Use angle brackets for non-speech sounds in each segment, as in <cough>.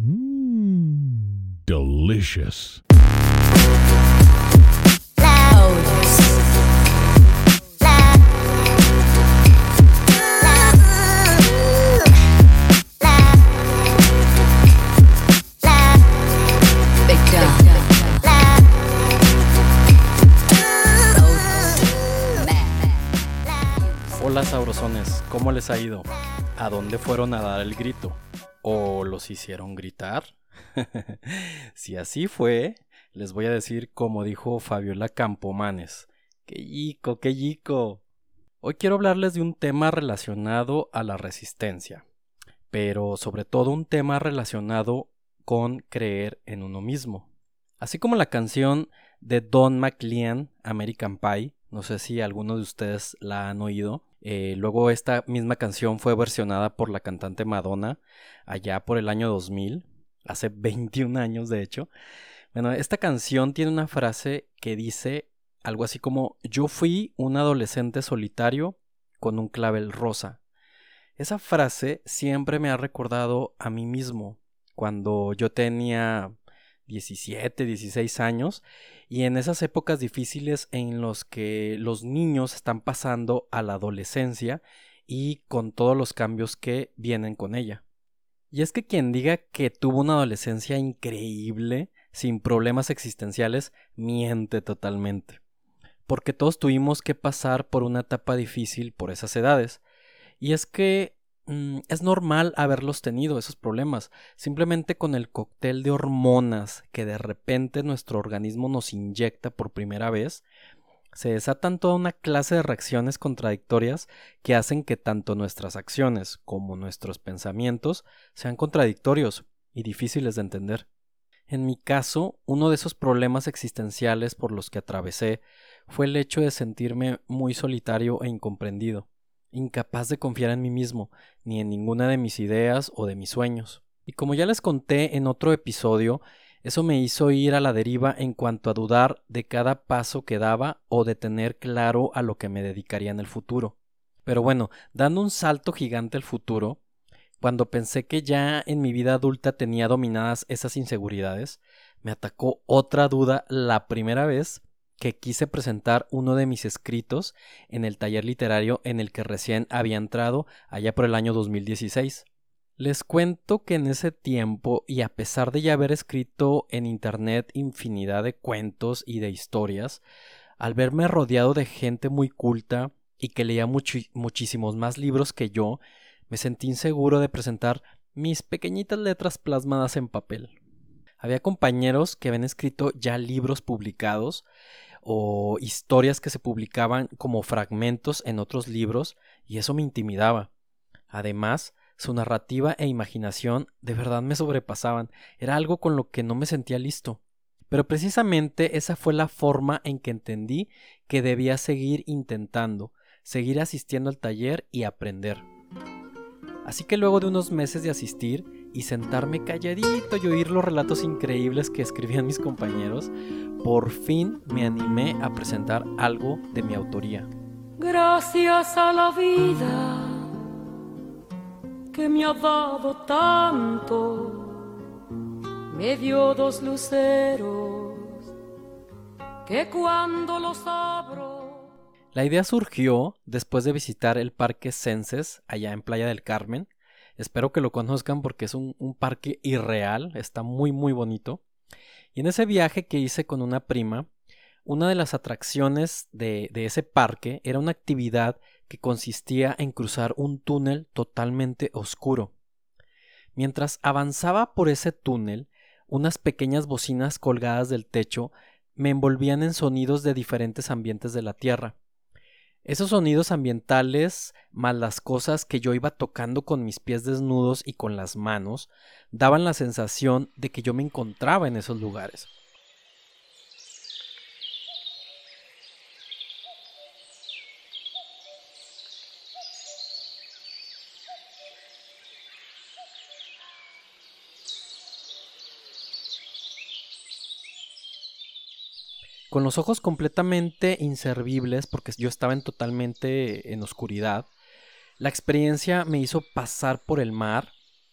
Mmm, delicious. Hola sabrosones, ¿cómo les ha ido? ¿A dónde fueron a dar el grito? ¿O los hicieron gritar? <laughs> si así fue, les voy a decir como dijo Fabiola Campomanes. ¡Qué yico, qué yico! Hoy quiero hablarles de un tema relacionado a la resistencia, pero sobre todo un tema relacionado con creer en uno mismo. Así como la canción de Don McLean, American Pie, no sé si alguno de ustedes la han oído, eh, luego esta misma canción fue versionada por la cantante Madonna allá por el año 2000, hace 21 años de hecho. Bueno, esta canción tiene una frase que dice algo así como yo fui un adolescente solitario con un clavel rosa. Esa frase siempre me ha recordado a mí mismo cuando yo tenía 17, 16 años y en esas épocas difíciles en los que los niños están pasando a la adolescencia y con todos los cambios que vienen con ella. Y es que quien diga que tuvo una adolescencia increíble, sin problemas existenciales, miente totalmente. Porque todos tuvimos que pasar por una etapa difícil por esas edades. Y es que Mm, es normal haberlos tenido, esos problemas. Simplemente con el cóctel de hormonas que de repente nuestro organismo nos inyecta por primera vez, se desatan toda una clase de reacciones contradictorias que hacen que tanto nuestras acciones como nuestros pensamientos sean contradictorios y difíciles de entender. En mi caso, uno de esos problemas existenciales por los que atravesé fue el hecho de sentirme muy solitario e incomprendido incapaz de confiar en mí mismo, ni en ninguna de mis ideas o de mis sueños. Y como ya les conté en otro episodio, eso me hizo ir a la deriva en cuanto a dudar de cada paso que daba o de tener claro a lo que me dedicaría en el futuro. Pero bueno, dando un salto gigante al futuro, cuando pensé que ya en mi vida adulta tenía dominadas esas inseguridades, me atacó otra duda la primera vez que quise presentar uno de mis escritos en el taller literario en el que recién había entrado allá por el año 2016. Les cuento que en ese tiempo, y a pesar de ya haber escrito en Internet infinidad de cuentos y de historias, al verme rodeado de gente muy culta y que leía muchísimos más libros que yo, me sentí inseguro de presentar mis pequeñitas letras plasmadas en papel. Había compañeros que habían escrito ya libros publicados o historias que se publicaban como fragmentos en otros libros y eso me intimidaba. Además, su narrativa e imaginación de verdad me sobrepasaban, era algo con lo que no me sentía listo. Pero precisamente esa fue la forma en que entendí que debía seguir intentando, seguir asistiendo al taller y aprender. Así que luego de unos meses de asistir y sentarme calladito y oír los relatos increíbles que escribían mis compañeros, por fin me animé a presentar algo de mi autoría. Gracias a la vida que me ha dado tanto, me dio dos luceros que cuando los abro la idea surgió después de visitar el Parque Censes allá en Playa del Carmen. Espero que lo conozcan porque es un, parque irreal, está muy muy bonito. Y en ese viaje que hice con una prima, una de las atracciones de, ese parque era una actividad que consistía en cruzar un túnel totalmente oscuro. Mientras avanzaba por ese túnel, unas pequeñas bocinas colgadas del techo me envolvían en sonidos de diferentes ambientes de la Tierra. Esos sonidos ambientales, más las cosas que yo iba tocando con mis pies desnudos y con las manos, daban la sensación de que yo me encontraba en esos lugares. Con los ojos completamente inservibles porque yo estaba en totalmente en oscuridad. La experiencia me hizo pasar por el mar,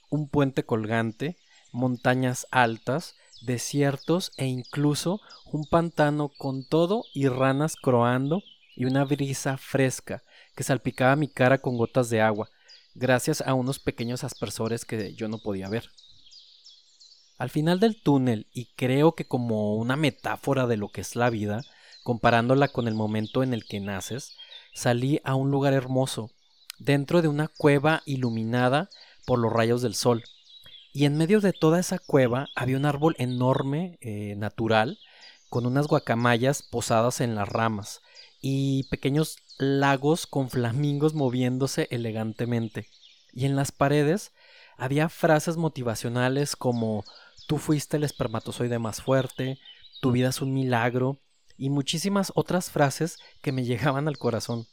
un puente colgante, montañas altas, desiertos e incluso un pantano con todo y ranas croando y una brisa fresca que salpicaba mi cara con gotas de agua, gracias a unos pequeños aspersores que yo no podía ver. Al final del túnel, y creo que como una metáfora de lo que es la vida, comparándola con el momento en el que naces, salí a un lugar hermoso, dentro de una cueva iluminada por los rayos del sol. Y en medio de toda esa cueva había un árbol enorme, eh, natural, con unas guacamayas posadas en las ramas y pequeños lagos con flamingos moviéndose elegantemente. Y en las paredes había frases motivacionales como tú fuiste el espermatozoide más fuerte, tu vida es un milagro y muchísimas otras frases que me <laughs> llegaban al corazón.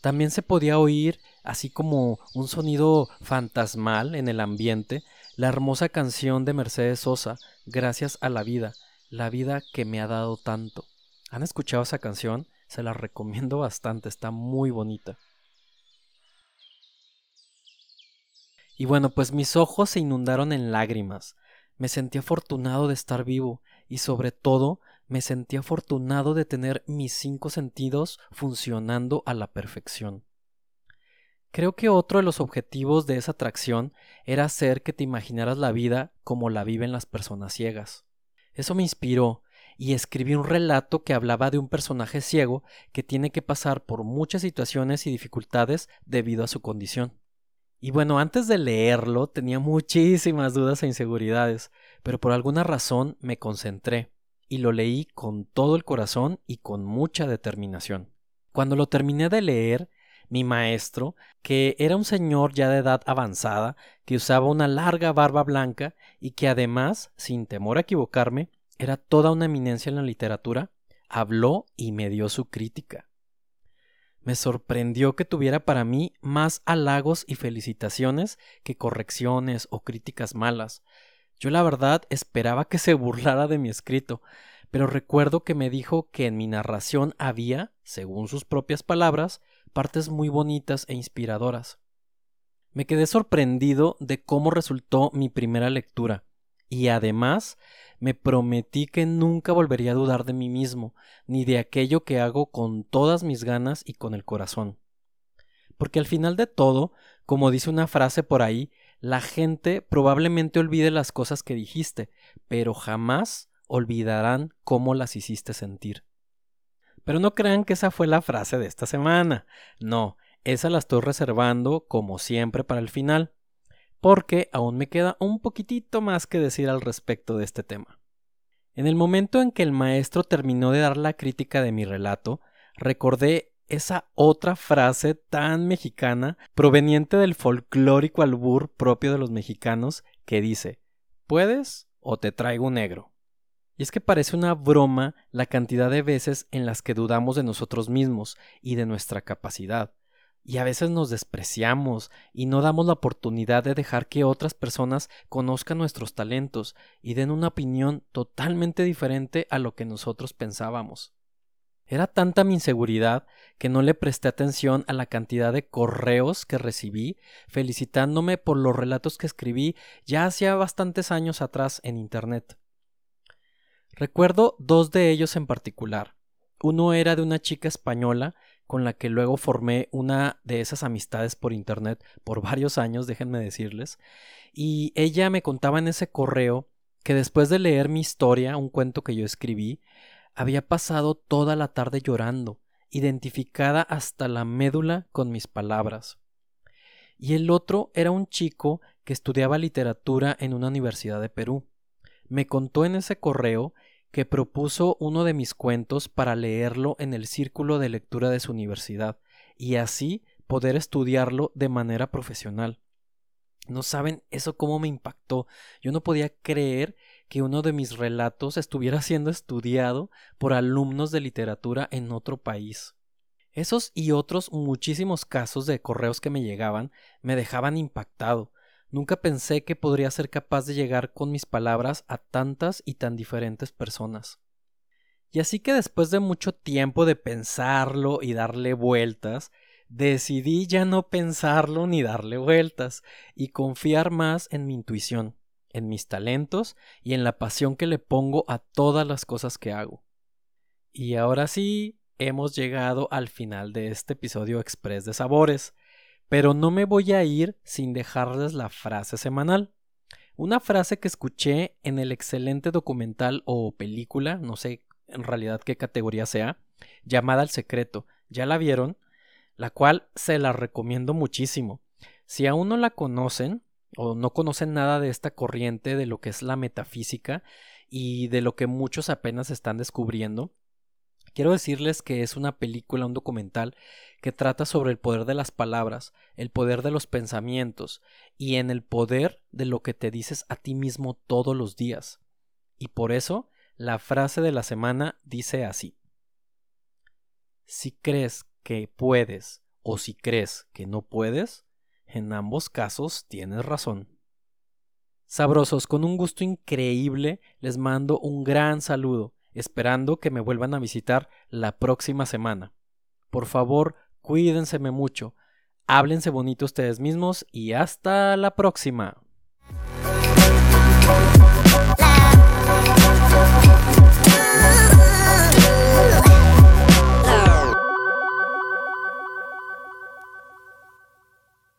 También se podía oír, así como un sonido fantasmal en el ambiente, la hermosa canción de Mercedes Sosa, Gracias a la vida, la vida que me ha dado tanto. ¿Han escuchado esa canción? Se la recomiendo bastante, está muy bonita. Y bueno, pues mis ojos se inundaron en lágrimas. Me sentí afortunado de estar vivo y sobre todo me sentí afortunado de tener mis cinco sentidos funcionando a la perfección. Creo que otro de los objetivos de esa atracción era hacer que te imaginaras la vida como la viven las personas ciegas. Eso me inspiró y escribí un relato que hablaba de un personaje ciego que tiene que pasar por muchas situaciones y dificultades debido a su condición. Y bueno, antes de leerlo tenía muchísimas dudas e inseguridades, pero por alguna razón me concentré y lo leí con todo el corazón y con mucha determinación. Cuando lo terminé de leer, mi maestro, que era un señor ya de edad avanzada, que usaba una larga barba blanca y que además, sin temor a equivocarme, era toda una eminencia en la literatura, habló y me dio su crítica. Me sorprendió que tuviera para mí más halagos y felicitaciones que correcciones o críticas malas. Yo la verdad esperaba que se <laughs> burlara de mi escrito, pero recuerdo que me dijo que en mi narración había, según sus propias palabras, partes muy bonitas e inspiradoras. Me quedé sorprendido de cómo resultó mi primera lectura, y además me prometí que nunca volvería a dudar de mí mismo, ni de aquello que hago con todas mis ganas y con el corazón. Porque al final de todo, como dice una frase por ahí, la gente probablemente olvide las cosas que dijiste, pero jamás olvidarán cómo las hiciste sentir. Pero no crean que esa fue la frase de esta semana. No, esa la estoy reservando como siempre para el final, porque aún me queda un poquitito más que decir al respecto de este tema. En el momento en que el maestro terminó de dar la crítica de mi relato, recordé esa otra frase tan mexicana proveniente del folclórico albur propio de los mexicanos que dice ¿Puedes o te traigo un negro? Y es que parece una broma la cantidad de veces en las que dudamos de nosotros mismos y de nuestra capacidad. Y a veces nos despreciamos y no damos la oportunidad de dejar que otras personas conozcan nuestros talentos y den una opinión totalmente diferente a lo que nosotros pensábamos. Era tanta mi inseguridad que no le presté atención a la cantidad de correos que recibí felicitándome por los relatos que escribí ya hacía bastantes años atrás en Internet. Recuerdo dos de ellos en particular. Uno era de una chica española con la que luego formé una de esas amistades por internet por varios años, déjenme decirles, y ella me contaba en ese correo que después de leer mi historia, un cuento que yo escribí, había pasado toda la tarde llorando, identificada hasta la médula con mis palabras. Y el otro era un chico que estudiaba literatura en una universidad de Perú me contó en ese correo que propuso uno de mis cuentos para leerlo en el círculo de lectura de su universidad y así poder estudiarlo de manera profesional. No saben eso cómo me impactó. Yo no podía creer que uno de mis relatos estuviera siendo estudiado por alumnos de literatura en otro país. Esos y otros muchísimos casos de correos que me llegaban me dejaban impactado, Nunca pensé que podría ser capaz de llegar con mis palabras a tantas y tan diferentes personas. Y así que después de mucho tiempo de pensarlo y darle vueltas, decidí ya no pensarlo ni darle vueltas y confiar más en mi intuición, en mis talentos y en la pasión que le pongo a todas las cosas que hago. Y ahora sí, hemos llegado al final de este episodio express de sabores, pero no me voy a ir sin dejarles la frase semanal. Una frase que escuché en el excelente documental o película, no sé en realidad qué categoría sea, llamada El Secreto. ¿Ya la vieron? La cual se la recomiendo muchísimo. Si aún no la conocen o no conocen nada de esta corriente de lo que es la metafísica y de lo que muchos apenas están descubriendo, Quiero decirles que es una película, un documental que trata sobre el poder de las palabras, el poder de los pensamientos y en el poder de lo que te dices a ti mismo todos los días. Y por eso la frase de la semana dice así. Si crees que puedes o si crees que no puedes, en ambos casos tienes razón. Sabrosos, con un gusto increíble, les mando un gran saludo esperando que me vuelvan a visitar la próxima semana. Por favor, cuídenseme mucho, háblense bonito ustedes mismos y hasta la próxima.